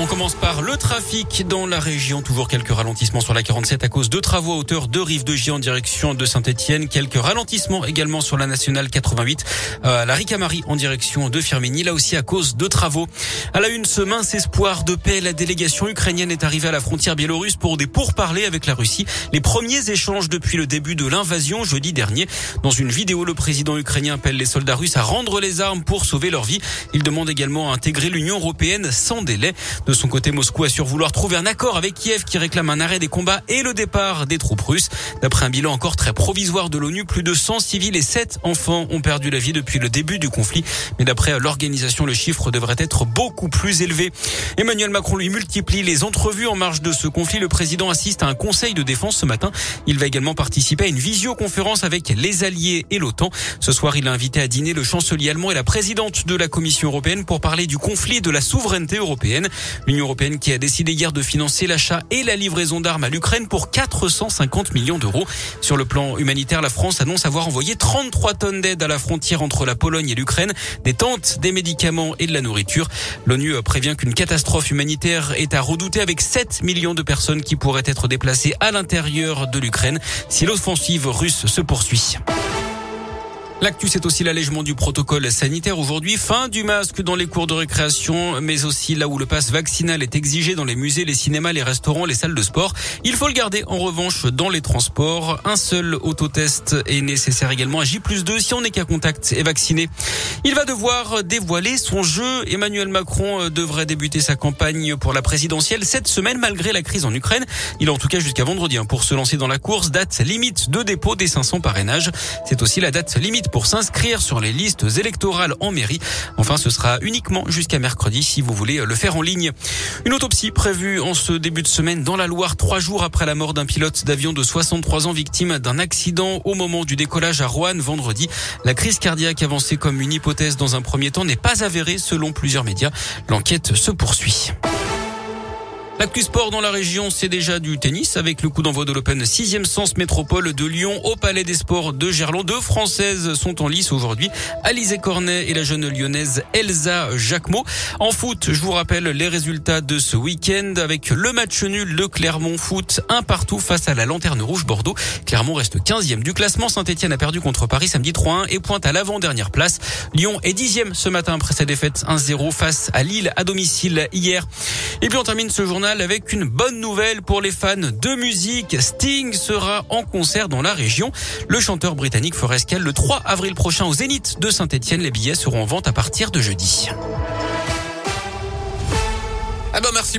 On commence par le trafic dans la région. Toujours quelques ralentissements sur la 47 à cause de travaux à hauteur de Rive de Gier en direction de Saint-Etienne. Quelques ralentissements également sur la nationale 88 à la Ricamari en direction de Firmini. Là aussi à cause de travaux. À la une, ce mince espoir de paix, la délégation ukrainienne est arrivée à la frontière biélorusse pour des pourparlers avec la Russie. Les premiers échanges depuis le début de l'invasion jeudi dernier. Dans une vidéo, le président ukrainien appelle les soldats russes à rendre les armes pour sauver leur vie. Il demande également à intégrer l'Union européenne sans délai. De son côté, Moscou assure vouloir trouver un accord avec Kiev qui réclame un arrêt des combats et le départ des troupes russes. D'après un bilan encore très provisoire de l'ONU, plus de 100 civils et 7 enfants ont perdu la vie depuis le début du conflit. Mais d'après l'organisation, le chiffre devrait être beaucoup plus élevé. Emmanuel Macron lui multiplie les entrevues en marge de ce conflit. Le président assiste à un conseil de défense ce matin. Il va également participer à une visioconférence avec les alliés et l'OTAN. Ce soir, il a invité à dîner le chancelier allemand et la présidente de la Commission européenne pour parler du conflit de la souveraineté européenne. L'Union européenne qui a décidé hier de financer l'achat et la livraison d'armes à l'Ukraine pour 450 millions d'euros. Sur le plan humanitaire, la France annonce avoir envoyé 33 tonnes d'aide à la frontière entre la Pologne et l'Ukraine, des tentes, des médicaments et de la nourriture. L'ONU prévient qu'une catastrophe humanitaire est à redouter avec 7 millions de personnes qui pourraient être déplacées à l'intérieur de l'Ukraine si l'offensive russe se poursuit. L'actu, c'est aussi l'allègement du protocole sanitaire aujourd'hui. Fin du masque dans les cours de récréation, mais aussi là où le passe vaccinal est exigé dans les musées, les cinémas, les restaurants, les salles de sport. Il faut le garder en revanche dans les transports. Un seul autotest est nécessaire également à J 2 si on n'est qu'à contact et vacciné. Il va devoir dévoiler son jeu. Emmanuel Macron devrait débuter sa campagne pour la présidentielle cette semaine malgré la crise en Ukraine. Il a en tout cas jusqu'à vendredi hein, pour se lancer dans la course. Date limite de dépôt des 500 parrainages. C'est aussi la date limite pour s'inscrire sur les listes électorales en mairie. Enfin, ce sera uniquement jusqu'à mercredi si vous voulez le faire en ligne. Une autopsie prévue en ce début de semaine dans la Loire, trois jours après la mort d'un pilote d'avion de 63 ans victime d'un accident au moment du décollage à Roanne vendredi. La crise cardiaque avancée comme une hypothèse dans un premier temps n'est pas avérée selon plusieurs médias. L'enquête se poursuit. L'actu sport dans la région, c'est déjà du tennis avec le coup d'envoi de l'Open 6e sens métropole de Lyon au Palais des Sports de Gerland. Deux Françaises sont en lice aujourd'hui. Alizé Cornet et la jeune lyonnaise Elsa Jacquemot. En foot, je vous rappelle les résultats de ce week-end avec le match nul de Clermont Foot, un partout face à la Lanterne Rouge Bordeaux. Clermont reste 15e du classement. Saint-Etienne a perdu contre Paris samedi 3-1 et pointe à l'avant-dernière place. Lyon est 10e ce matin après sa défaite 1-0 face à Lille à domicile hier. Et puis on termine ce avec une bonne nouvelle pour les fans de musique. Sting sera en concert dans la région. Le chanteur britannique fera escale le 3 avril prochain au Zénith de Saint-Etienne. Les billets seront en vente à partir de jeudi. Ah ben merci.